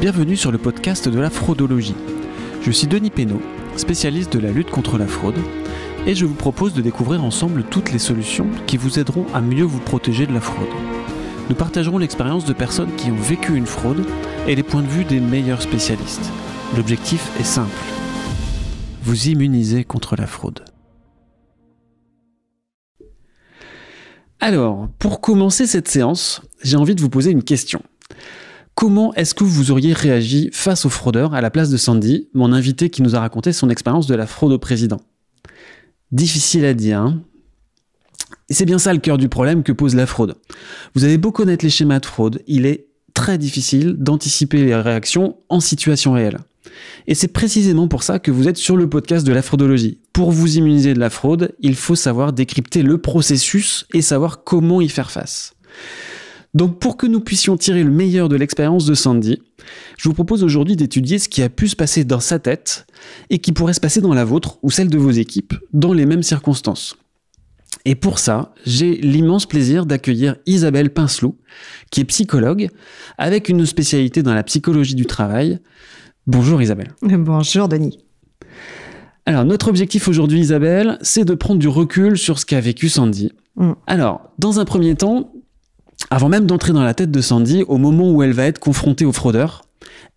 Bienvenue sur le podcast de la fraudologie. Je suis Denis Pénaud, spécialiste de la lutte contre la fraude, et je vous propose de découvrir ensemble toutes les solutions qui vous aideront à mieux vous protéger de la fraude. Nous partagerons l'expérience de personnes qui ont vécu une fraude et les points de vue des meilleurs spécialistes. L'objectif est simple. Vous immuniser contre la fraude. Alors, pour commencer cette séance, j'ai envie de vous poser une question. Comment est-ce que vous auriez réagi face aux fraudeurs à la place de Sandy, mon invité qui nous a raconté son expérience de la fraude au président? Difficile à dire. Hein c'est bien ça le cœur du problème que pose la fraude. Vous avez beau connaître les schémas de fraude, il est très difficile d'anticiper les réactions en situation réelle. Et c'est précisément pour ça que vous êtes sur le podcast de la fraudologie. Pour vous immuniser de la fraude, il faut savoir décrypter le processus et savoir comment y faire face. Donc pour que nous puissions tirer le meilleur de l'expérience de Sandy, je vous propose aujourd'hui d'étudier ce qui a pu se passer dans sa tête et qui pourrait se passer dans la vôtre ou celle de vos équipes dans les mêmes circonstances. Et pour ça, j'ai l'immense plaisir d'accueillir Isabelle Pincelou, qui est psychologue, avec une spécialité dans la psychologie du travail. Bonjour Isabelle. Bonjour Denis. Alors, notre objectif aujourd'hui, Isabelle, c'est de prendre du recul sur ce qu'a vécu Sandy. Mm. Alors, dans un premier temps, avant même d'entrer dans la tête de Sandy, au moment où elle va être confrontée aux fraudeurs,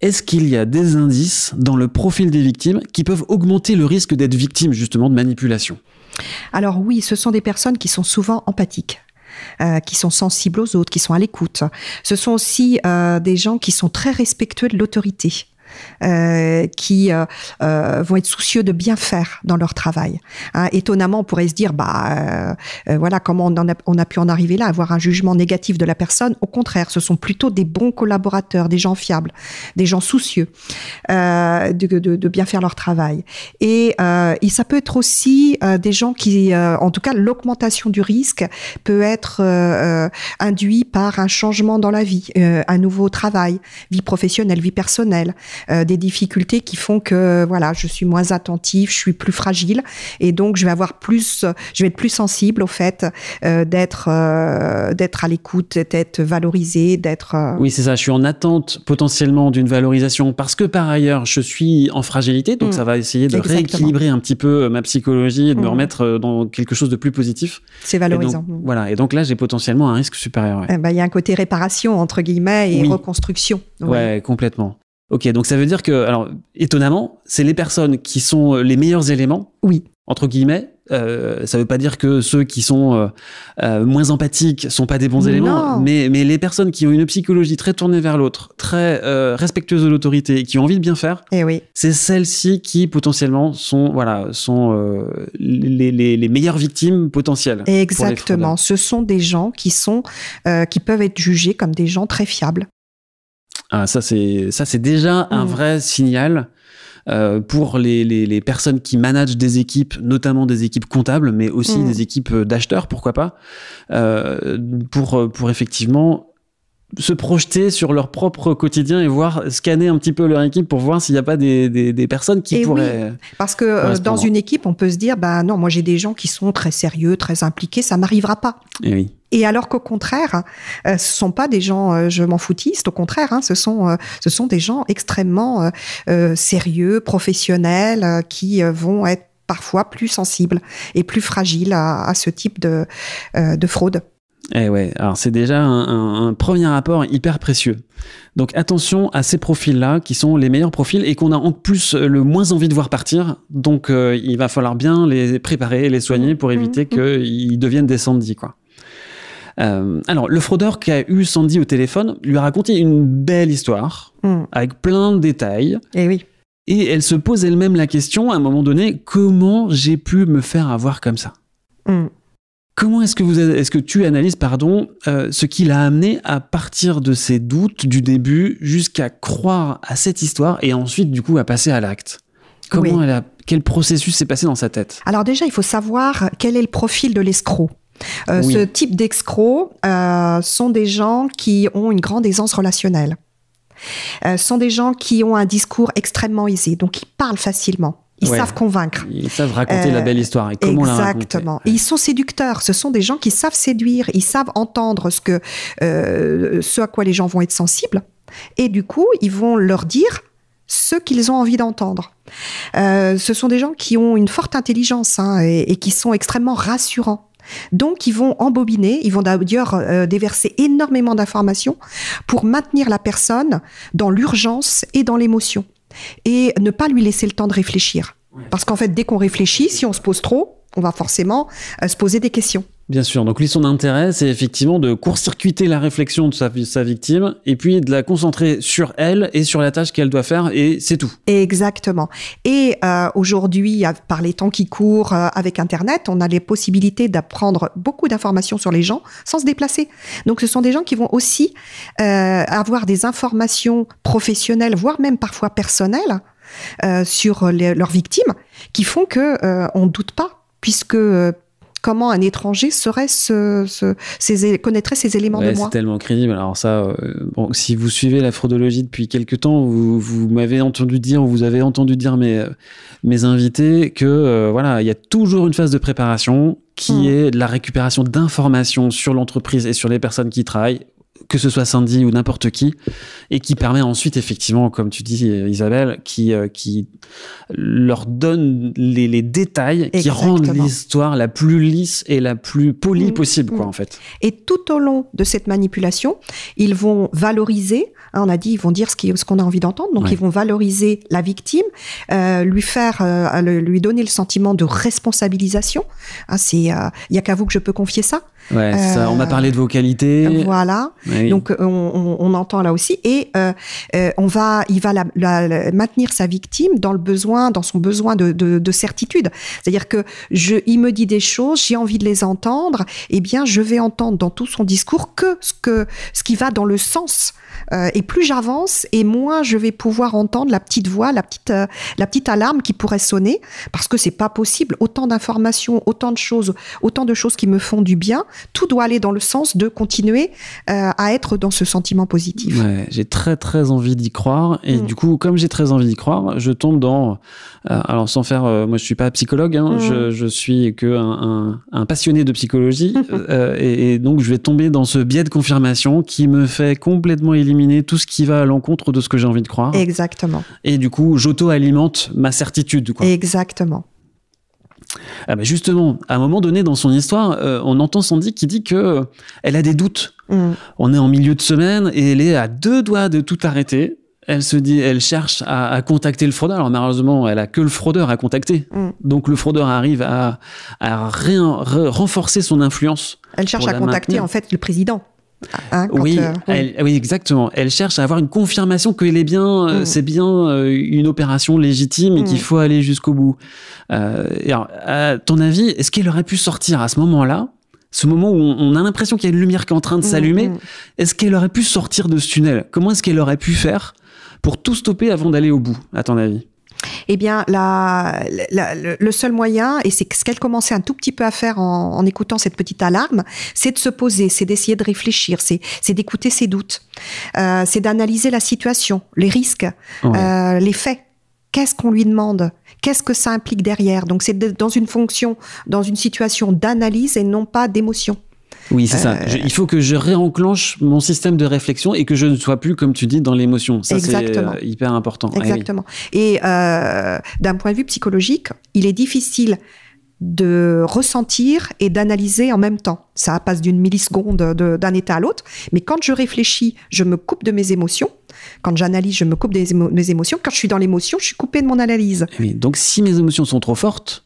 est-ce qu'il y a des indices dans le profil des victimes qui peuvent augmenter le risque d'être victime justement de manipulation? Alors oui, ce sont des personnes qui sont souvent empathiques. Euh, qui sont sensibles aux autres, qui sont à l'écoute. Ce sont aussi euh, des gens qui sont très respectueux de l'autorité. Euh, qui euh, euh, vont être soucieux de bien faire dans leur travail. Hein, étonnamment, on pourrait se dire, bah voilà, comment on, a, on, a, pu en arriver là, avoir un jugement négatif de la personne. Au contraire, ce sont plutôt des bons collaborateurs, des gens fiables, des gens soucieux de, de, de, bien faire leur travail. Et, et, ça peut être aussi des gens qui, en tout cas, l'augmentation du risque peut être induit par un changement dans la vie, un nouveau travail, vie professionnelle, vie personnelle. Euh, des difficultés qui font que voilà, je suis moins attentive, je suis plus fragile et donc je vais avoir plus, je vais être plus sensible au fait euh, d'être euh, d'être à l'écoute, d'être valorisée, d'être. Oui, c'est ça. Je suis en attente potentiellement d'une valorisation parce que par ailleurs je suis en fragilité, donc mm. ça va essayer de rééquilibrer un petit peu ma psychologie et de me mm. remettre dans quelque chose de plus positif. C'est valorisant. voilà. Et donc là, j'ai potentiellement un risque supérieur. Eh ben, il y a un côté réparation entre guillemets et reconstruction. Ouais, complètement. Ok, donc ça veut dire que, alors, étonnamment, c'est les personnes qui sont euh, les meilleurs éléments. Oui. Entre guillemets. Euh, ça veut pas dire que ceux qui sont euh, euh, moins empathiques sont pas des bons éléments, mais, mais les personnes qui ont une psychologie très tournée vers l'autre, très respectueuse de l'autorité et qui ont envie de bien faire, eh oui. c'est celles-ci qui potentiellement sont, voilà, sont les, les, les, meilleures victimes potentielles. Exactement. Ce sont des gens qui sont, qui peuvent être jugés comme des gens très fiables. Ah, ça, c'est ça, c'est déjà un mm. vrai signal. Euh, pour les, les, les, personnes qui managent des équipes, notamment des équipes comptables, mais aussi mm. des équipes d'acheteurs, pourquoi pas, euh, pour, pour effectivement se projeter sur leur propre quotidien et voir scanner un petit peu leur équipe pour voir s'il n'y a pas des, des, des, personnes qui pourraient. parce que euh, dans une équipe, on peut se dire, bah non, moi j'ai des gens qui sont très sérieux, très impliqués, ça m'arrivera pas. Et oui. Et alors qu'au contraire, euh, ce sont pas des gens euh, je m'en foutiste, au contraire, hein, ce sont euh, ce sont des gens extrêmement sérieux, professionnels, qui vont être parfois plus sensibles et plus fragiles à, à ce type de, de fraude. Eh ouais, alors c'est déjà un, un, premier rapport hyper précieux. Donc attention à ces profils-là qui sont les meilleurs profils et qu'on a en plus le moins envie de voir partir. Donc il va falloir bien les préparer, les soigner pour éviter mmh. qu'ils deviennent des Sandy, quoi. Euh, alors, le fraudeur qui a eu Sandy au téléphone lui a raconté une belle histoire, hmm. avec plein de détails. Et eh oui. Et elle se pose elle-même la question, à un moment donné, comment j'ai pu me faire avoir comme ça? Hmm. Comment est-ce que, vous, est-ce que tu analyses pardon, euh, ce qui l'a amené à partir de ses doutes du début jusqu'à croire à cette histoire et ensuite, du coup, à passer à l'acte? Comment elle a, quel processus s'est passé dans sa tête? Alors déjà, il faut savoir quel est le profil de l'escroc. Euh, ce type d'escrocs euh, sont des gens qui ont une grande aisance relationnelle. Euh, sont des gens qui ont un discours extrêmement aisé, donc ils parlent facilement. Ils savent convaincre. Ils savent raconter la belle histoire et comment Exactement. la ils sont séducteurs. Ce sont des gens qui savent séduire. Ils savent entendre ce que, ce à quoi les gens vont être sensibles. Et du coup, ils vont leur dire ce qu'ils ont envie d'entendre. Euh, ce sont des gens qui ont une forte intelligence hein, et, et, qui sont extrêmement rassurants. Donc, ils vont embobiner, ils vont d'ailleurs euh, déverser énormément d'informations pour maintenir la personne dans l'urgence et dans l'émotion et ne pas lui laisser le temps de réfléchir. Parce qu'en fait, dès qu'on réfléchit, si on se pose trop, on va forcément euh, se poser des questions. Bien sûr. Donc lui, son intérêt, c'est effectivement de court-circuiter la réflexion de sa, sa, victime et puis de la concentrer sur elle et sur la tâche qu'elle doit faire et c'est tout. Exactement. Et euh, aujourd'hui, par les temps qui courent euh, avec Internet, on a les possibilités d'apprendre beaucoup d'informations sur les gens sans se déplacer. Donc ce sont des gens qui vont aussi euh, avoir des informations professionnelles, voire même parfois personnelles, euh, sur leurs victimes, qui font que euh, on doute pas, puisque comment un étranger serait ce, ce, ces, connaîtrait ces éléments ouais, de moi. C'est tellement crédible. Alors ça, euh, bon, si vous suivez la fraudologie depuis quelques temps, vous, vous m'avez entendu dire, ou vous avez entendu dire mes, mes invités, que euh, voilà, il y a toujours une phase de préparation qui mmh. est de la récupération d'informations sur l'entreprise et sur les personnes qui travaillent que ce soit Sandy ou n'importe qui, et qui permet ensuite, effectivement, comme tu dis, Isabelle, qui, euh, qui leur donne les, les détails Exactement. qui rendent l'histoire la plus lisse et la plus polie mmh. possible, quoi, mmh. en fait. Et tout au long de cette manipulation, ils vont valoriser, hein, on a dit, ils vont dire ce qu'on ce a envie d'entendre, donc ouais. ils vont valoriser la victime, euh, lui faire, euh, lui donner le sentiment de responsabilisation. Hein, c'est, il y a qu'à vous que je peux confier ça. Ouais, ça, on m'a parlé de vos qualités. Voilà. Oui. Donc on, on, on, entend là aussi et euh, euh, on va, il va la, la, la, maintenir sa victime dans le besoin, dans son besoin de, de, de certitude. C'est-à-dire que je, il me dit des choses, j'ai envie de les entendre. Eh bien, je vais entendre dans tout son discours que ce que ce qui va dans le sens. Euh, et plus j'avance, et moins je vais pouvoir entendre la petite voix, la petite euh, la petite alarme qui pourrait sonner, parce que c'est pas possible. Autant d'informations, autant de choses, autant de choses qui me font du bien. Tout doit aller dans le sens de continuer euh, à être dans ce sentiment positif. Ouais, j'ai très très envie d'y croire et mmh. du coup comme j'ai très envie d'y croire, je tombe dans euh, alors sans faire, euh, moi je suis pas psychologue, hein, mmh. je, je, suis que un, un, un, passionné de psychologie et, et, donc je vais tomber dans ce biais de confirmation qui me fait complètement éliminer tout ce qui va à l'encontre de ce que j'ai envie de croire. Exactement. Et du coup j'auto-alimente ma certitude. Quoi. Exactement. Ah bah justement, à un moment donné dans son histoire, euh, on entend Sandy qui dit que euh, elle a des doutes. Mm. On est en milieu de semaine et elle est à deux doigts de tout arrêter. Elle se dit, elle cherche à, à contacter le fraudeur. Alors malheureusement, elle a que le fraudeur à contacter. Mm. Donc le fraudeur arrive à, à rien, re, renforcer son influence. Elle cherche à contacter maintenir. en fait le président. Hein, oui, euh, elle, oui, exactement. Elle cherche à avoir une confirmation est bien, mm. c'est bien euh, une opération légitime et mm. qu'il faut aller jusqu'au bout. Euh, et alors, à ton avis, est-ce qu'elle aurait pu sortir à ce moment-là ce moment où on a l'impression qu'il y a une lumière qui est en train de s'allumer, mmh, mmh. est-ce qu'elle aurait pu sortir de ce tunnel? Comment est-ce qu'elle aurait pu faire pour tout stopper avant d'aller au bout, à ton avis? Eh bien, la, la, le seul moyen, et c'est ce qu'elle commençait un tout petit peu à faire en, en écoutant cette petite alarme, c'est de se poser, c'est d'essayer de réfléchir, c'est d'écouter ses doutes, euh, c'est d'analyser la situation, les risques, ouais. euh, les faits. Qu'est-ce qu'on lui demande? Qu'est-ce que ça implique derrière? Donc, c'est dans une fonction, dans une situation d'analyse et non pas d'émotion. Oui, c'est euh... ça. Je, il faut que je réenclenche mon système de réflexion et que je ne sois plus, comme tu dis, dans l'émotion. Ça, c'est euh, hyper important. Exactement. Ah, oui. Et euh, d'un point de vue psychologique, il est difficile de ressentir et d'analyser en même temps. Ça passe d'une milliseconde d'un état à l'autre. Mais quand je réfléchis, je me coupe de mes émotions. Quand j'analyse, je me coupe de émo mes émotions. Quand je suis dans l'émotion, je suis coupé de mon analyse. Oui, donc si mes émotions sont trop fortes,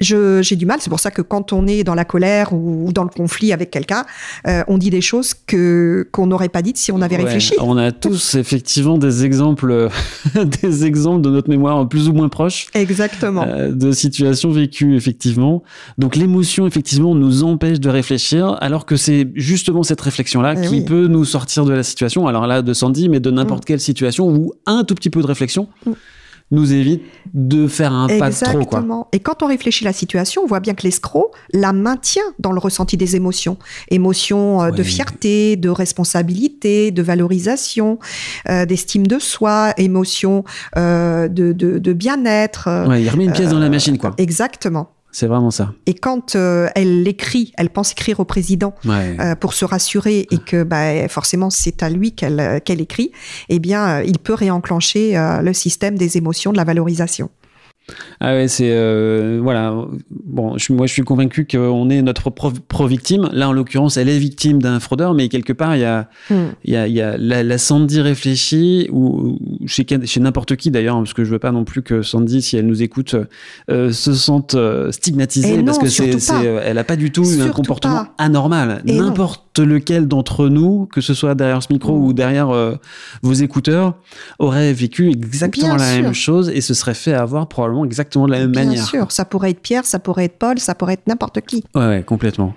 j'ai du mal. C'est pour ça que quand on est dans la colère ou, ou dans le conflit avec quelqu'un, euh, on dit des choses que qu'on n'aurait pas dites si on avait ouais, réfléchi. On a tous effectivement des exemples, des exemples de notre mémoire plus ou moins proches. Exactement. Euh, de situations vécues effectivement. Donc l'émotion effectivement nous empêche de réfléchir, alors que c'est justement cette réflexion-là eh qui oui. peut nous sortir de la situation. Alors là de Sandy, mais de n'importe mmh. quelle situation où un tout petit peu de réflexion. Mmh nous évite de faire un Exactement. pas de trop. Quoi. Et quand on réfléchit à la situation, on voit bien que l'escroc la maintient dans le ressenti des émotions. Émotions euh, de fierté, de responsabilité, de valorisation, euh, d'estime de soi, émotions euh, de, de, de bien-être. Ouais, il remet une pièce dans la machine, quoi. Exactement. C'est vraiment ça. Et quand euh, elle l'écrit, elle pense écrire au président Ouais. euh, pour se rassurer et que bah, forcément c'est à lui qu'elle euh, écrit, eh bien, il peut réenclencher euh, le système des émotions, de la valorisation. Ah ouais, c'est euh, voilà. Bon, je, moi je suis convaincu qu'on est notre pro, pro victime. Là, en l'occurrence, elle est victime d'un fraudeur, mais quelque part, il y a, Hmm. il y a, il y a la, la Sandy réfléchit ou ou chez n'importe qui d'ailleurs, parce que je veux pas non plus que Sandy, si elle nous écoute, euh, se sente euh, stigmatisée non, parce que c'est, elle a pas du tout eu un comportement pas. anormal. N'importe lequel d'entre nous, que ce soit derrière ce micro Mm. ou derrière euh, vos écouteurs, aurait vécu exactement Bien la sûr. même chose et se serait fait avoir probablement exactement de la même Bien manière. sûr, ça pourrait être Pierre, ça pourrait être Paul, ça pourrait être n'importe qui. Ouais, ouais, complètement.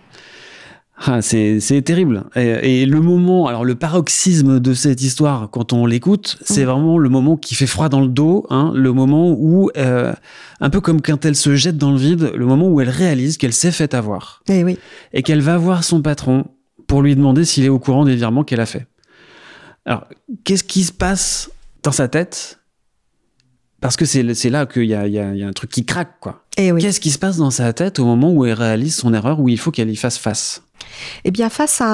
Ah, c'est, terrible. Et, et le moment, alors le paroxysme de cette histoire, quand on l'écoute, c'est Mm. vraiment le moment qui fait froid dans le dos, hein, le moment où, euh, un peu comme quand elle se jette dans le vide, le moment où elle réalise qu'elle s'est fait avoir Eh oui. et qu'elle va voir son patron pour lui demander s'il est au courant des virements qu'elle a fait. Alors, qu'est-ce qui se passe dans sa tête Parce que c'est, là qu'il y y y a un truc qui craque, quoi. Eh oui. Qu'est-ce qui se passe dans sa tête au moment où elle réalise son erreur, où il faut qu'elle y fasse face? Eh bien, face à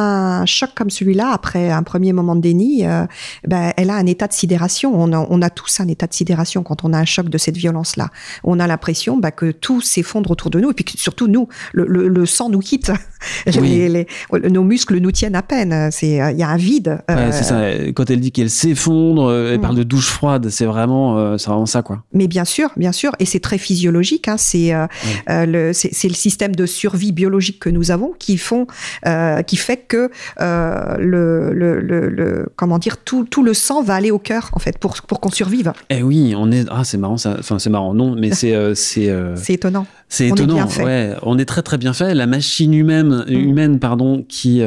un choc comme celui-là, après un premier moment de déni, euh, ben, elle a un état de sidération. On a, on a tous un état de sidération quand on a un choc de cette violence-là. On a l'impression ben, que tout s'effondre autour de nous, et puis que surtout nous, le, le- le sang nous quitte. Oui. Les- les- nos muscles nous tiennent à peine. Euh, il y a un vide. Euh, c'est ça. Quand elle dit qu'elle s'effondre, euh, elle Mm. parle de douche froide, c'est vraiment, c'est vraiment ça, quoi. Mais bien sûr, bien sûr, et c'est très physiologique. Hein, c'est euh, euh, le, c'est le système de survie biologique que nous avons qui font, euh, qui fait que euh, le, le, le, le- comment dire, tout, tout le sang va aller au cœur en fait pour pour qu'on survive. Eh oui, on est, ah, c'est marrant, ça. Enfin, c'est marrant, non, mais c'est, euh, c'est, euh, C'est étonnant. c'est on est étonnant. bien fait. Ouais, on est très très bien fait. La machine humaine, Mm. humaine, pardon, qui,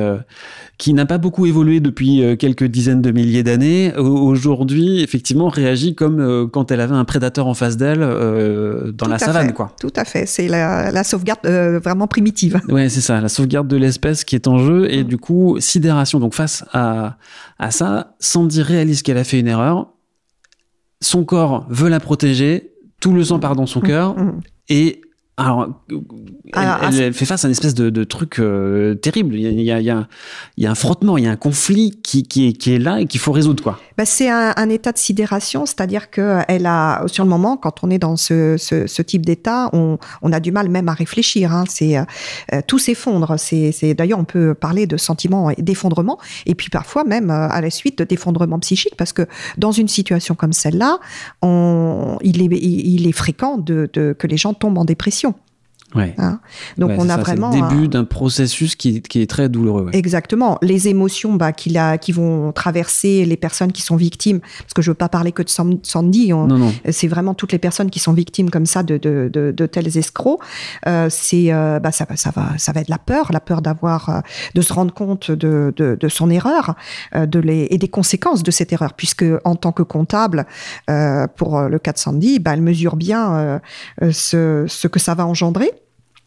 qui n'a pas beaucoup évolué depuis euh, quelques dizaines de milliers d'années, au- aujourd'hui, effectivement, réagit comme euh, quand elle avait un prédateur en face d'elle euh, dans Tout la savane, fait. quoi. Tout à fait. C'est la, la sauvegarde euh, vraiment primitive. Ouais, c'est ça, la sauvegarde de l'espèce qui est en jeu. Et Mm. du coup, sidération. Donc, face à, à ça, Sandy réalise qu'elle a fait une erreur. Son corps veut la protéger. Tout le sang part dans son cœur. Mhm. Et alors, elle, Alors, elle- elle fait face à une espèce de, de truc euh, terrible. Il y, a, il, y a, il y a- il y a un frottement, il y a un conflit qui, qui, est, qui est là et qu'il faut résoudre, quoi. Bah, c'est un, un état de sidération, c'est-à-dire que elle a, sur le moment, quand on est dans ce, ce, ce type d'état, on, on a du mal même à réfléchir. Hein. C'est euh, euh, tout s'effondre. C'est, d'ailleurs on peut parler de sentiment d'effondrement, et puis parfois même euh, à la suite d'effondrement psychique, parce que dans une situation comme celle-là, il est, il, il est fréquent de, de, que les gens tombent en dépression. Ouais. Hein. Donc Ouais, on a ça, vraiment le début un- d'un processus qui, qui est très douloureux. ouais. Exactement. Les émotions bah, qu'il a, qui vont traverser les personnes qui sont victimes, parce que je veux pas parler que de Sandy, on- Non, non. c'est vraiment toutes les personnes qui sont victimes comme ça de, de, de, de tels escrocs. Euh, c'est, euh, bah, ça, va- ça, va, ça va être la peur, la peur d'avoir, euh, de se rendre compte de, de, de son erreur euh, de les, et des conséquences de cette erreur, puisque en tant que comptable, euh, pour euh, le cas de Sandy, bah, elle mesure bien euh, euh, ce, ce que ça va engendrer.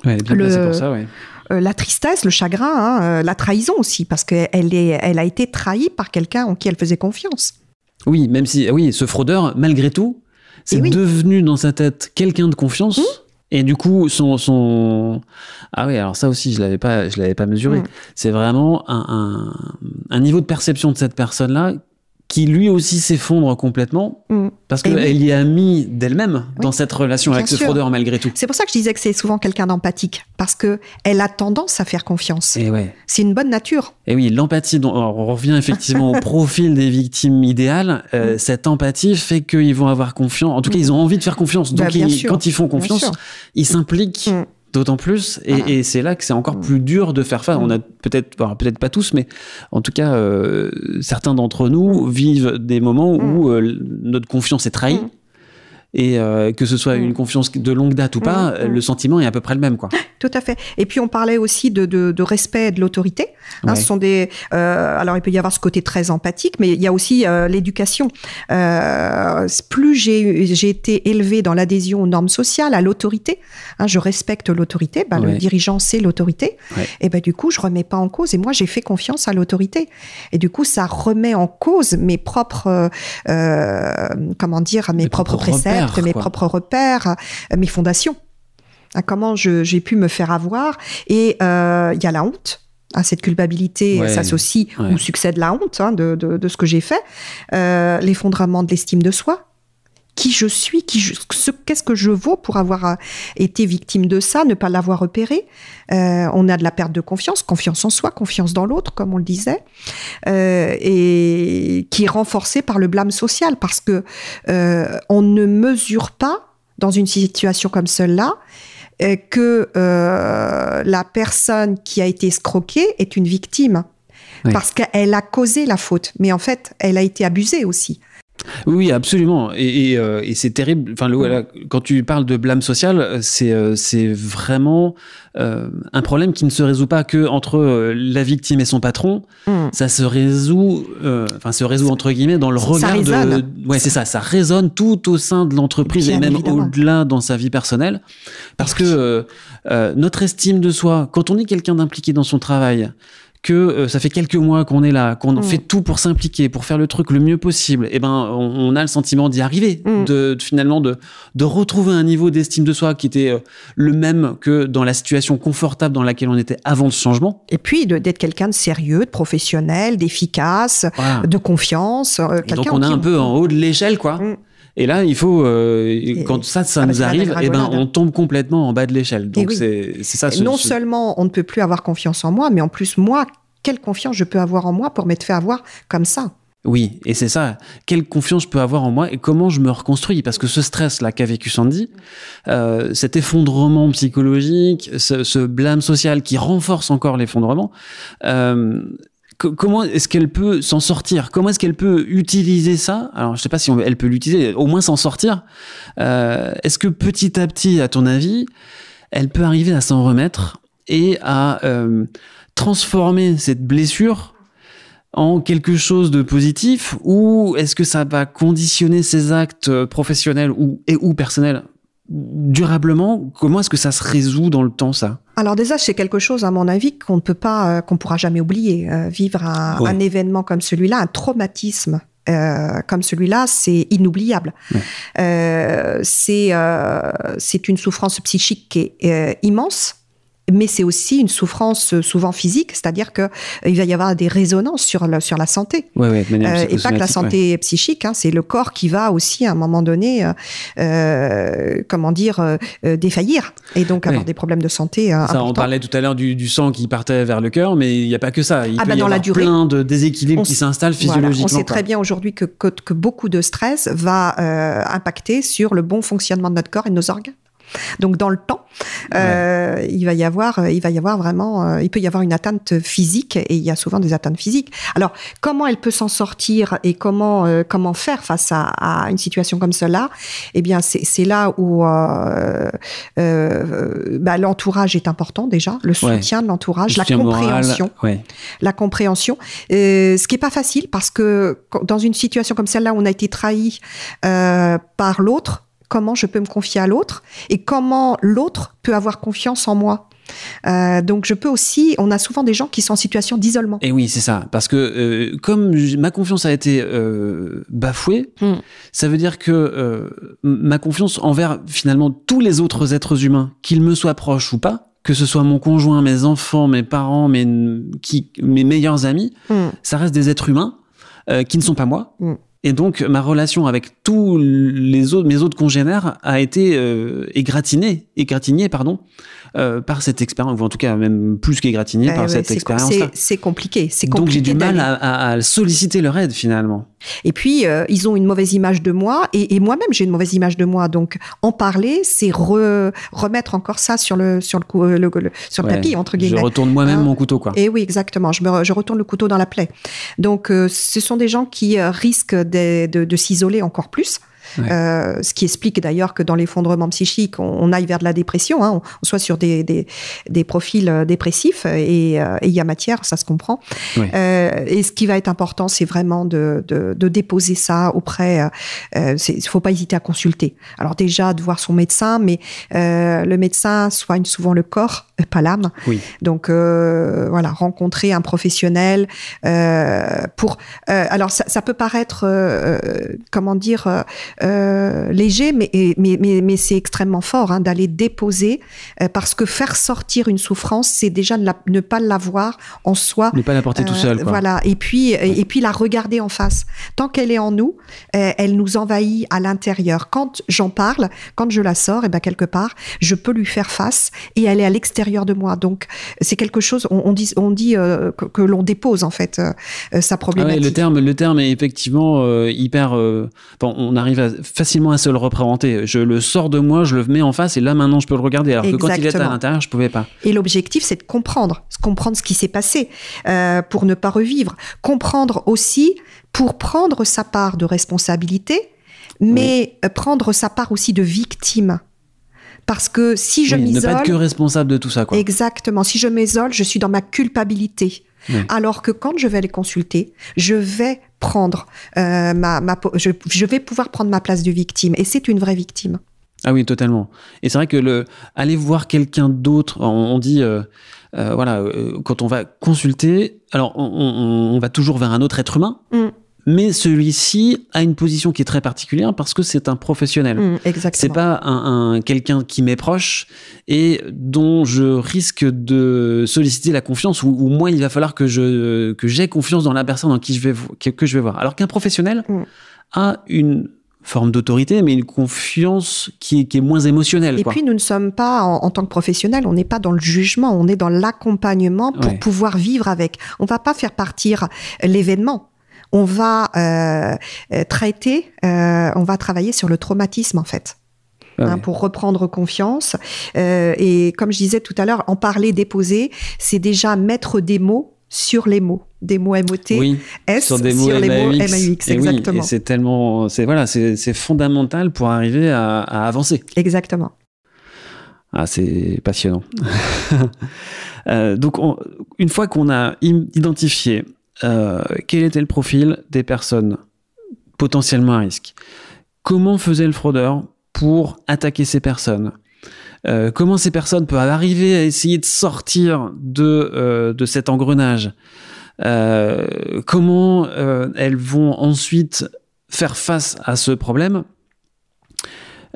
Ouais, elle est bien Le- placée pour ça, ouais. Euh, la tristesse, le chagrin, hein, euh, la trahison aussi, parce qu'elle est, elle a été trahie par quelqu'un en qui elle faisait confiance. Oui, même si, oui, ce fraudeur, malgré tout, c'est oui. devenu dans sa tête quelqu'un de confiance. Mmh. Et du coup, son, son, ah oui, alors ça aussi, je l'avais pas, je l'avais pas mesuré. Mm. C'est vraiment un, un, un niveau de perception de cette personne-là qui lui aussi s'effondre complètement Mm. parce qu'elle y a mis d'elle-même dans cette relation avec ce fraudeur malgré tout. C'est pour ça que je disais que c'est souvent quelqu'un d'empathique, parce que elle a tendance à faire confiance. Et ouais. C'est une bonne nature. Et oui, l'empathie, on revient effectivement au profil des victimes idéales. Euh, Mm. Cette empathie fait qu'ils vont avoir confiance. En tout cas, ils ont envie de faire confiance. Bah, Donc, ils- quand ils font confiance, ils s'impliquent Mm. D'autant plus. Et, Voilà. et c'est là que c'est encore Mm. plus dur de faire face. On a peut-être, alors, peut-être pas tous, mais en tout cas, euh, certains d'entre nous vivent des moments où euh, notre confiance est trahie. Mm. Et euh, que ce soit Mm. une confiance de longue date ou pas, Mm. le sentiment est à peu près le même, quoi. Tout à fait. Et puis on parlait aussi de, de, de respect de l'autorité. Hein, Ouais. ce sont des. euh, alors il peut y avoir ce côté très empathique, mais il y a aussi euh, l'éducation. Plus j'ai été élevée dans l'adhésion aux normes sociales, à l'autorité. hein, je respecte l'autorité. Ouais. Le dirigeant c'est l'autorité. Ouais. Et ben du coup je remets pas en cause. Et moi j'ai fait confiance à l'autorité. Et du coup ça remet en cause mes propres comment dire mes Mes propres propres préceptes, repères, mes quoi. propres repères, euh, mes fondations. Hein, comment j'ai pu me faire avoir Et il y a la honte à cette culpabilité s'associe ou succède la honte hein, de, de, ce que j'ai fait, euh, l'effondrement de l'estime de soi. Qui je suis, qui qu'est-ce que je vaux pour avoir euh, été victime de ça, ne pas l'avoir repéré. Euh, on a de la perte de confiance, confiance en soi, confiance dans l'autre, comme on le disait, et qui est renforcée par le blâme social, parce que on ne mesure pas dans une situation comme celle-là euh, que euh, la personne qui a été escroquée est une victime. Parce qu'elle a causé la faute. Mais en fait, elle a été abusée aussi. Oui, absolument. Et, euh, c'est terrible. Enfin, quand tu parles de blâme social, c'est euh, c'est vraiment euh, un problème qui ne se résout pas que entre la victime et son patron. Hmm. Ça se résout, enfin, se résout entre guillemets dans le regard de. Ouais, c'est ça. Ça résonne tout au sein de l'entreprise et même au-delà dans sa vie personnelle, parce que notre estime de soi, quand on est quelqu'un d'impliqué dans son travail, que euh, ça fait quelques mois qu'on est là, qu'on mm. fait tout pour s'impliquer, pour faire le truc le mieux possible, et eh ben on, a le sentiment d'y arriver, mm. de, finalement de, de retrouver un niveau d'estime de soi qui était euh, le même que dans la situation confortable dans laquelle on était avant ce changement. Et puis d'être quelqu'un de sérieux, de professionnel, d'efficace, de confiance. Euh, donc on est un peu en haut de l'échelle, quoi. Mm. Et là, il faut, quand ça, ça nous arrive, et eh ben, on tombe complètement en bas de l'échelle. Donc, c'est ça. non seulement on ne peut plus avoir confiance en moi, mais en plus, moi, quelle confiance je peux avoir en moi pour m'être fait avoir comme ça? Oui, et c'est ça. Quelle confiance je peux avoir en moi et comment je me reconstruis? Parce que ce stress-là qu'a vécu Sandy, euh, cet effondrement psychologique, ce, blâme social qui renforce encore l'effondrement, euh, comment est-ce qu'elle peut s'en sortir? Comment est-ce qu'elle peut utiliser ça? Alors, je sais pas si elle peut l'utiliser, au moins s'en sortir. Euh, est-ce que petit à petit, à ton avis, elle peut arriver à s'en remettre et à transformer cette blessure en quelque chose de positif? Ou est-ce que ça va conditionner ses actes professionnels ou, et ou personnels durablement? Comment est-ce que ça se résout dans le temps ça? Alors déjà, c'est quelque chose, à mon avis, qu'on ne peut pas, euh, qu'on pourra jamais oublier. Euh, vivre un, événement comme celui-là, un traumatisme euh, comme celui-là, c'est inoubliable. c'est c'est une souffrance psychique qui est immense mais c'est aussi une souffrance euh, souvent physique, c'est-à-dire que euh, il va y avoir des résonances sur la, sur la santé. Ouais, euh, et pas que la santé psychique, hein, c'est le corps qui va aussi à un moment donné, euh, comment dire, défaillir et donc avoir des problèmes de santé. Ça, on parlait tout à l'heure du, du, sang qui partait vers le cœur, mais il n'y a pas que ça. Il ah peut bah y dans avoir la durée, plein de déséquilibres qui s'installent physiologiquement. on sait très bien aujourd'hui que, que, que, beaucoup de stress va impacter sur le bon fonctionnement de notre corps et de nos organes. Donc dans le temps, euh, il va y avoir, euh, il va y avoir vraiment, euh, il peut y avoir une atteinte physique et il y a souvent des atteintes physiques. Alors comment elle peut s'en sortir et comment comment faire face à, une situation comme cela? Eh bien c'est là où bah, l'entourage est important déjà, le soutien de l'entourage, la compréhension, la compréhension. ce qui est pas facile parce que dans une situation comme celle-là, où on a été trahi par l'autre comment je peux me confier à l'autre et comment l'autre peut avoir confiance en moi. Euh, donc je peux aussi, on a souvent des gens qui sont en situation d'isolement. Et oui, c'est ça, parce que euh, comme ma confiance a été euh, bafouée, hmm. ça veut dire que ma confiance envers finalement tous les autres êtres humains, qu'ils me soient proches ou pas, que ce soit mon conjoint, mes enfants, mes parents, mes, qui, mes meilleurs amis, hmm. ça reste des êtres humains qui ne sont pas moi. Hmm. Et donc, ma relation avec tous les autres, mes autres congénères a été euh, égratignée, égratignée, pardon, euh, par cette expérience, ou en tout cas même plus qu'égratignée eh par cette expérience-là. C'est compliqué, c'est compliqué. Donc j'ai du mal à, à, solliciter leur aide finalement. Et puis, euh, ils ont une mauvaise image de moi, et, et moi-même, j'ai une mauvaise image de moi. Donc, en parler, c'est re, remettre encore ça sur le, sur le, le, le sur le tapis, entre guillemets. Je retourne moi-même hein mon couteau, quoi. Et oui, exactement. Je, me, je retourne le couteau dans la plaie. Donc, euh, ce sont des gens qui risquent de, de, de s'isoler encore plus. Euh, ce qui explique d'ailleurs que dans l'effondrement psychique, on, aille vers de la dépression, hein, on, soit sur des, des, des profils euh, dépressifs et euh, il y a matière, ça se comprend. et ce qui va être important, c'est vraiment de, de, de, déposer ça auprès. Il ne faut pas hésiter à consulter. Alors déjà de voir son médecin, mais le médecin soigne souvent le corps, pas l'âme. Oui. Donc voilà, rencontrer un professionnel pour. alors ça, ça, peut paraître, comment dire euh, léger, mais, mais, mais, mais c'est extrêmement fort hein, d'aller déposer, euh, parce que faire sortir une souffrance, c'est déjà ne, la, ne pas l'avoir en soi. Ne pas la porter tout seul. Quoi. Voilà, et puis, ouais. et puis la regarder en face. Tant qu'elle est en nous, elle nous envahit à l'intérieur. Quand j'en parle, quand je la sors, et ben quelque part, je peux lui faire face, et elle est à l'extérieur de moi. Donc, c'est quelque chose, on, on dit, on dit que, que l'on dépose en fait sa problématique. Ah ouais, le terme, le terme est effectivement euh, hyper. Euh, bon, on arrive à, facilement à se le représenter. Je le sors de moi, je le mets en face, et là maintenant je peux le regarder. Alors Exactement. que quand il était à l'intérieur, je pouvais pas. Et l'objectif, c'est de comprendre, comprendre ce qui s'est passé euh, pour ne pas revivre, comprendre aussi pour prendre sa part de responsabilité, mais oui. prendre sa part aussi de victime. Parce que si je oui, m'isole. Ne pas être que responsable de tout ça, quoi. Exactement. Si je m'isole, je suis dans ma culpabilité. Oui. Alors que quand je vais les consulter, je vais prendre euh, ma, ma je, je, vais pouvoir prendre ma place de victime et c'est une vraie victime. Ah oui, totalement. Et c'est vrai que le aller voir quelqu'un d'autre, on, on, dit euh, euh, voilà, quand on va consulter, alors on, on, on, va toujours vers un autre être humain. Mm. Mais celui-ci a une position qui est très particulière parce que c'est un professionnel. Mmh, exactement. C'est pas un, un quelqu'un qui m'est proche et dont je risque de solliciter la confiance ou, ou moi il va falloir que je que j'ai confiance dans la personne en qui je vais que, que je vais voir. Alors qu'un professionnel mmh. a une forme d'autorité, mais une confiance qui est, qui est moins émotionnelle. Et quoi. puis, nous ne sommes pas, en, en tant que professionnels, on n'est pas dans le jugement, on est dans l'accompagnement pour Ouais. pouvoir vivre avec. On va pas faire partir l'événement. On va euh, euh, traiter, euh, on va travailler sur le traumatisme, en fait. Ah Hein, pour reprendre confiance. Euh, et comme je disais tout à l'heure, en parler, déposer, c'est déjà mettre des mots sur les mots, des mots MOT, Oui, S sur des mots les mots MAUX. Et oui, exactement. et c'est tellement, c'est voilà, c'est fondamental pour arriver à, à avancer. Exactement. Ah, c'est passionnant. Euh, donc, on- une fois qu'on a identifié euh, quel était le profil des personnes potentiellement à risque, comment faisait le fraudeur pour attaquer ces personnes? Euh, comment ces personnes peuvent arriver à essayer de sortir de, euh, cet engrenage? Comment elles vont ensuite faire face à ce problème?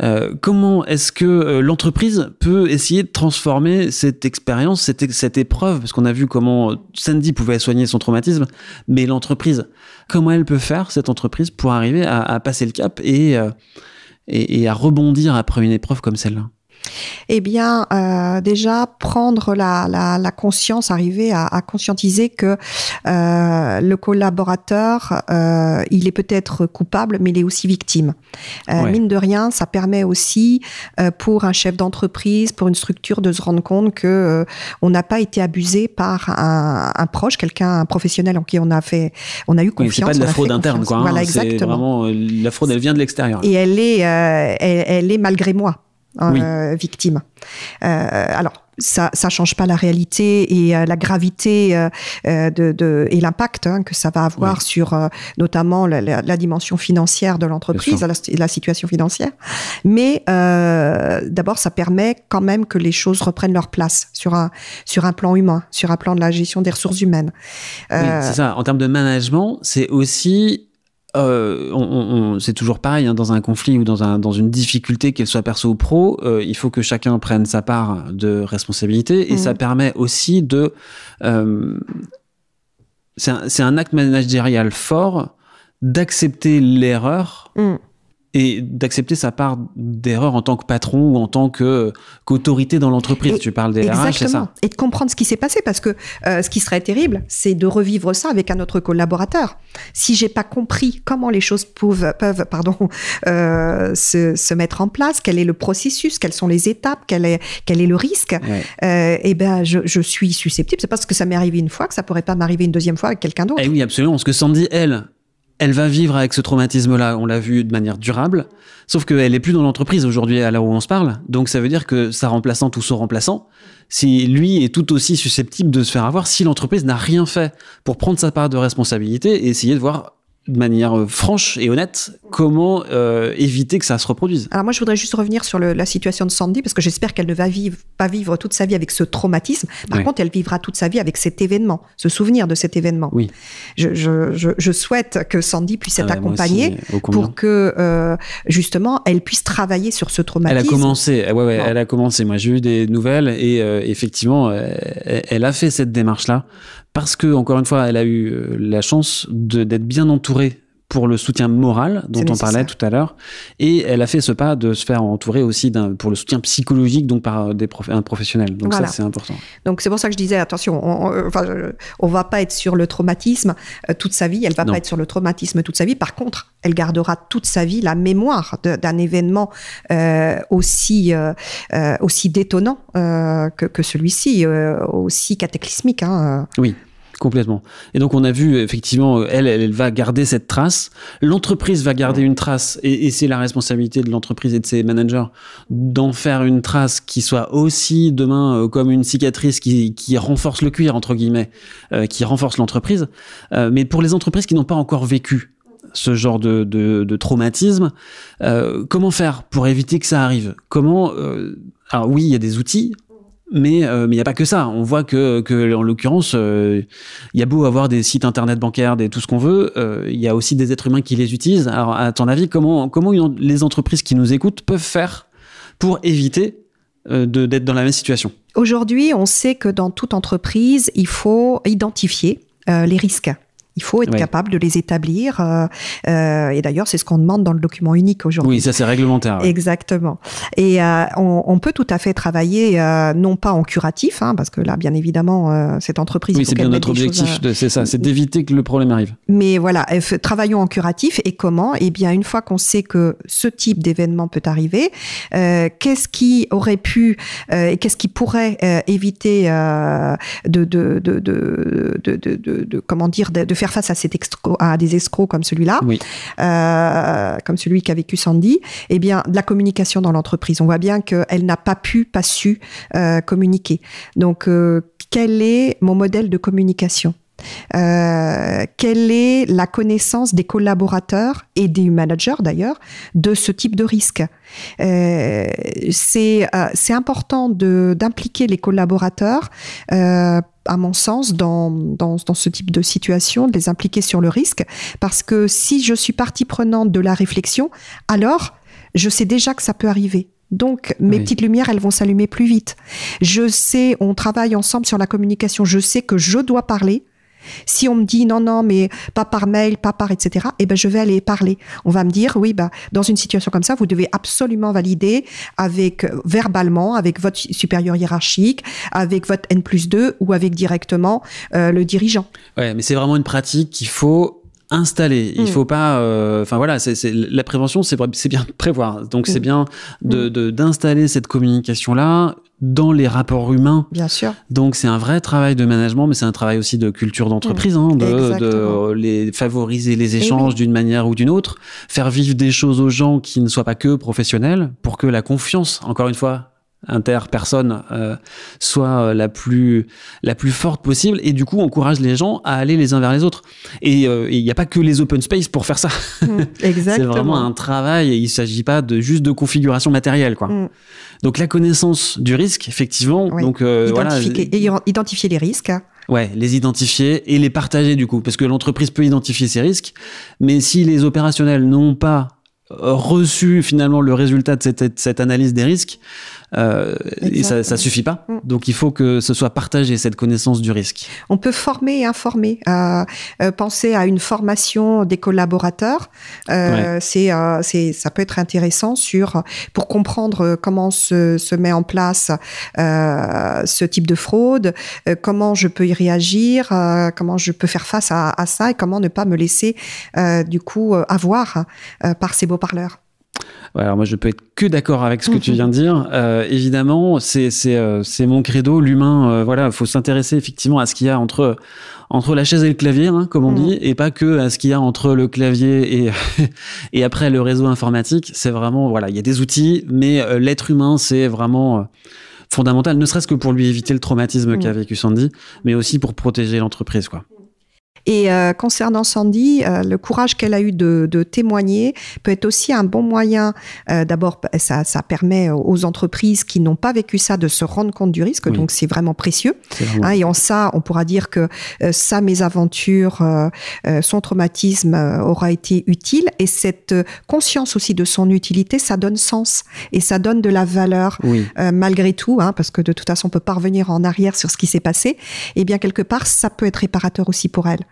Euh, comment est-ce que euh, l'entreprise peut essayer de transformer cette expérience, cette, cette épreuve, parce qu'on a vu comment Sandy pouvait soigner son traumatisme, mais l'entreprise, comment elle peut faire, cette entreprise, pour arriver à, à passer le cap et, euh, et, et, à rebondir après une épreuve comme celle-là? Eh bien, euh, déjà prendre la, la, la, conscience, arriver à, à conscientiser que euh, le collaborateur, euh, il est peut-être coupable, mais il est aussi victime. Euh, ouais. Mine de rien, ça permet aussi euh, pour un chef d'entreprise, pour une structure, de se rendre compte que euh, on n'a pas été abusé par un, un proche, quelqu'un, un professionnel en qui on a fait, on a eu confiance. Oui, c'est pas de la fraude interne, quoi. Hein, voilà, exactement. Vraiment, la fraude, elle vient de l'extérieur. Et elle est, euh, elle, elle est malgré moi oui. euh, victime. Euh, alors, ça, ça change pas la réalité et euh, la gravité euh, de, de, et l'impact hein, que ça va avoir oui. sur euh, notamment la, la, la, dimension financière de l'entreprise, la, la, situation financière. Mais euh, d'abord, ça permet quand même que les choses reprennent leur place sur un sur un plan humain, sur un plan de la gestion des ressources humaines. Oui, c'est ça. En termes de management, c'est aussi euh, on, on, c'est toujours pareil, hein, dans un conflit ou dans, un, dans une difficulté, qu'elle soit perso ou pro, euh, il faut que chacun prenne sa part de responsabilité et mmh. ça permet aussi de. Euh, c'est un, un, acte managérial fort d'accepter l'erreur. Mmh et d'accepter sa part d'erreur en tant que patron ou en tant que qu'autorité dans l'entreprise. Tu parles des RH, c'est ça? Et de comprendre ce qui s'est passé, parce que euh, ce qui serait terrible, c'est de revivre ça avec un autre collaborateur. Si j'ai pas compris comment les choses peuvent, peuvent pardon, euh, se, se, mettre en place, quel est le processus, quelles sont les étapes, quel est, quel est le risque, ouais. euh, et ben je, je suis susceptible. C'est parce que ça m'est arrivé une fois que ça pourrait pas m'arriver une deuxième fois avec quelqu'un d'autre. Eh oui, absolument. Ce que Sandy, elle, elle va vivre avec ce traumatisme-là, on l'a vu de manière durable, sauf qu'elle est plus dans l'entreprise aujourd'hui à l'heure où on se parle, donc ça veut dire que sa remplaçante ou son remplaçant, si lui est tout aussi susceptible de se faire avoir, si l'entreprise n'a rien fait pour prendre sa part de responsabilité et essayer de voir de manière euh, franche et honnête comment euh, éviter que ça se reproduise. Alors moi, je voudrais juste revenir sur le, la situation de Sandy, parce que j'espère qu'elle ne va vivre, pas vivre toute sa vie avec ce traumatisme. Par contre, elle vivra toute sa vie avec cet événement, ce souvenir de cet événement. Oui. Je, je, je, je souhaite que Sandy puisse être ah accompagnée pour que euh, justement elle puisse travailler sur ce traumatisme. Elle a commencé, ouais, ouais, elle a commencé. Moi, j'ai eu des nouvelles et euh, effectivement, elle, elle a fait cette démarche-là parce que, encore une fois, elle a eu euh, la chance d'être bien entourée pour le soutien moral dont on parlait tout à l'heure. Et elle a fait ce pas de se faire entourer aussi pour le soutien psychologique, donc par des un professionnel. Donc ça, c'est important. Donc c'est pour ça que je disais, attention, on, enfin, on va pas être sur le traumatisme euh, toute sa vie. Elle va pas être sur le traumatisme toute sa vie. Par contre, elle gardera toute sa vie la mémoire d'un événement euh, aussi, euh, aussi détonnant que, que celui-ci, aussi cataclysmique. Hein. Oui. Complètement. Et donc on a vu effectivement, elle, elle, va garder cette trace. L'entreprise va garder une trace, et, c'est la responsabilité de l'entreprise et de ses managers d'en faire une trace qui soit aussi demain euh, comme une cicatrice qui, qui, renforce le cuir entre guillemets, euh, qui renforce l'entreprise. Euh, mais pour les entreprises qui n'ont pas encore vécu ce genre de, de, de traumatisme, comment faire pour éviter que ça arrive? Comment alors oui, il y a des outils, mais euh, il n'y a pas que ça. On voit que, que en l'occurrence, il euh, y a beau avoir des sites internet bancaires, tout ce qu'on veut, il euh, y a aussi des êtres humains qui les utilisent. Alors, à ton avis, comment comment les entreprises qui nous écoutent peuvent faire pour éviter d'être dans la même situation? Aujourd'hui, on sait que dans toute entreprise, il faut identifier les risques. Il faut être capable de les établir. Euh, euh, et d'ailleurs, c'est ce qu'on demande dans le document unique aujourd'hui. Oui, ça c'est réglementaire. Exactement. Et euh, on, on, peut tout à fait travailler, euh, non pas en curatif, hein, parce que là, bien évidemment, euh, cette entreprise. Oui, c'est bien notre objectif. C'est ça, c'est d'éviter que le problème arrive. Mais voilà, travaillons en curatif. Et comment? Eh bien, une fois qu'on sait que ce type d'événement peut arriver, qu'est-ce qui aurait pu et qu'est-ce qui pourrait éviter de de, de, de, de, de, comment dire, de faire face à, cet à des escrocs comme celui-là, euh, comme celui qu'a vécu Sandy, eh bien, de la communication dans l'entreprise. On voit bien qu'elle n'a pas pu, pas su euh, communiquer. Donc, euh, quel est mon modèle de communication? Quelle est la connaissance des collaborateurs et des managers d'ailleurs de ce type de risque? C'est important d'impliquer les collaborateurs à mon sens, dans, dans, dans, ce type de situation, de les impliquer sur le risque, parce que si je suis partie prenante de la réflexion, alors je sais déjà que ça peut arriver. Donc, mes petites lumières, elles vont s'allumer plus vite. Je sais, on travaille ensemble sur la communication, je sais que je dois parler, si on me dit non, non, mais pas par mail, pas par etc., eh ben je vais aller parler. On va me dire oui, bah dans une situation comme ça, vous devez absolument valider avec euh, verbalement avec votre supérieur hiérarchique, avec votre N plus 2 ou avec directement euh, le dirigeant. Ouais, mais c'est vraiment une pratique qu'il faut installer. Il mm. faut pas. Euh, enfin voilà, c'est la prévention, c'est bien de prévoir. Donc c'est mm. bien de mm. d'installer cette communication là dans les rapports humains. Bien sûr. Donc c'est un vrai travail de management, mais c'est un travail aussi de culture d'entreprise, hein, de, de, les favoriser les échanges d'une manière ou d'une autre, faire vivre des choses aux gens qui ne soient pas que professionnels, pour que la confiance, encore une fois, interpersonne euh, soit euh, la plus la plus forte possible. Et du coup encourage les gens à aller les uns vers les autres. Et euh, il n'y a pas que les open space pour faire ça. Mmh, c'est vraiment un travail. Et il s'agit pas de juste de configuration matérielle quoi. Mmh. donc la connaissance du risque effectivement. Donc euh, identifier, voilà identifier les risques. Ouais, les identifier et les partager du coup, parce que l'entreprise peut identifier ses risques, mais si les opérationnels n'ont pas reçu finalement le résultat de cette, cette analyse des risques, euh, et ça, ça suffit pas. Mm. Donc il faut que ce soit partagé cette connaissance du risque. On peut former et informer. Euh, euh, penser à une formation des collaborateurs, euh, c'est c'est ça peut être intéressant sur pour comprendre comment se, se met en place ce type de fraude, comment je peux y réagir, comment je peux faire face à, à, ça et comment ne pas me laisser du coup avoir par ces beaux parleurs alors moi, je peux être que d'accord avec ce que tu viens de dire. Euh, évidemment, c'est c'est euh, c'est mon credo, l'humain. Euh, voilà, faut s'intéresser effectivement à ce qu'il y a entre entre la chaise et le clavier, hein, comme on mhm. dit, et pas que à ce qu'il y a entre le clavier et et après le réseau informatique. C'est vraiment voilà, il y a des outils, mais euh, l'être humain, c'est vraiment fondamental, ne serait-ce que pour lui éviter le traumatisme qu'a vécu Sandy, mais aussi pour protéger l'entreprise, quoi. Et euh, concernant Sandy, euh, le courage qu'elle a eu de, de, témoigner peut être aussi un bon moyen. Euh, D'abord, ça, ça, permet aux entreprises qui n'ont pas vécu ça de se rendre compte du risque, oui. donc c'est vraiment précieux. Vraiment... Hein, et en ça, on pourra dire que euh, sa mésaventure, euh, son traumatisme aura été utile. Et cette conscience aussi de son utilité, ça donne sens et ça donne de la valeur oui. malgré tout, hein, parce que de toute façon, on peut pas revenir en arrière sur ce qui s'est passé. Et bien quelque part, ça peut être réparateur aussi pour elle.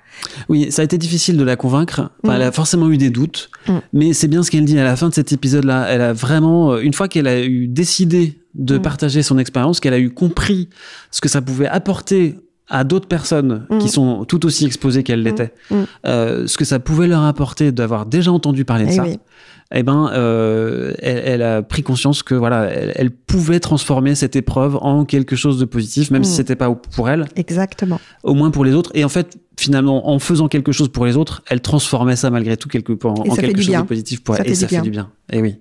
Oui, ça a été difficile de la convaincre. Enfin, mmh. Elle a forcément eu des doutes, mmh. mais c'est bien ce qu'elle dit à la fin de cet épisode-là. Elle a vraiment, une fois qu'elle a eu décidé de mmh. partager son expérience, qu'elle a eu compris ce que ça pouvait apporter à d'autres personnes qui sont tout aussi exposées qu'elle l'était, euh, ce que ça pouvait leur apporter d'avoir déjà entendu parler de Eh ça. oui. Eh ben, euh, elle, elle, a pris conscience que voilà, elle, elle, pouvait transformer cette épreuve en quelque chose de positif, même si c'était pas pour elle. Exactement. Au moins pour les autres. Et en fait, finalement, en faisant quelque chose pour les autres, elle transformait ça malgré tout quelque, en, en quelque chose bien. de positif pour ça elle. Et ça bien. fait du bien. Et oui.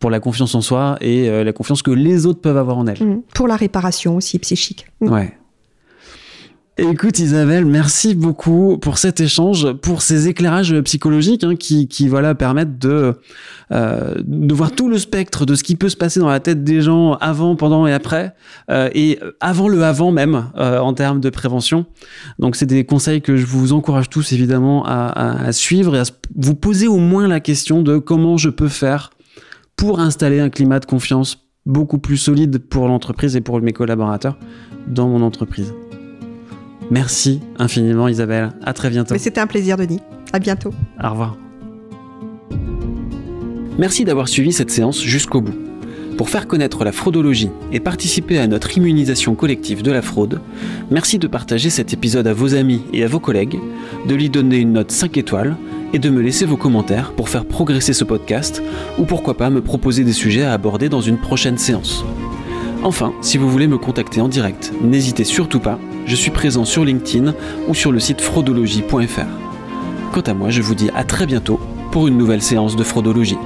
Pour la confiance en soi et euh, la confiance que les autres peuvent avoir en elle. Mmh. Pour la réparation aussi psychique. Mmh. Ouais. Écoute Isabelle, merci beaucoup pour cet échange, pour ces éclairages psychologiques hein, qui, voilà permettent de euh, de voir tout le spectre de ce qui peut se passer dans la tête des gens avant, pendant et après, euh, et avant le avant même euh, en termes de prévention. Donc c'est des conseils que je vous encourage tous évidemment à, à suivre et à vous poser au moins la question de comment je peux faire pour installer un climat de confiance beaucoup plus solide pour l'entreprise et pour mes collaborateurs dans mon entreprise. Merci infiniment Isabelle. À très bientôt. C'était un plaisir Denis. À bientôt. Au revoir. Merci d'avoir suivi cette séance jusqu'au bout. Pour faire connaître la fraudologie et participer à notre immunisation collective de la fraude, merci de partager cet épisode à vos amis et à vos collègues, de lui donner une note 5 étoiles et de me laisser vos commentaires pour faire progresser ce podcast ou pourquoi pas me proposer des sujets à aborder dans une prochaine séance. Enfin, si vous voulez me contacter en direct, n'hésitez surtout pas, je suis présent sur LinkedIn ou sur le site fraudologie.fr. Quant à moi, je vous dis à très bientôt pour une nouvelle séance de fraudologie.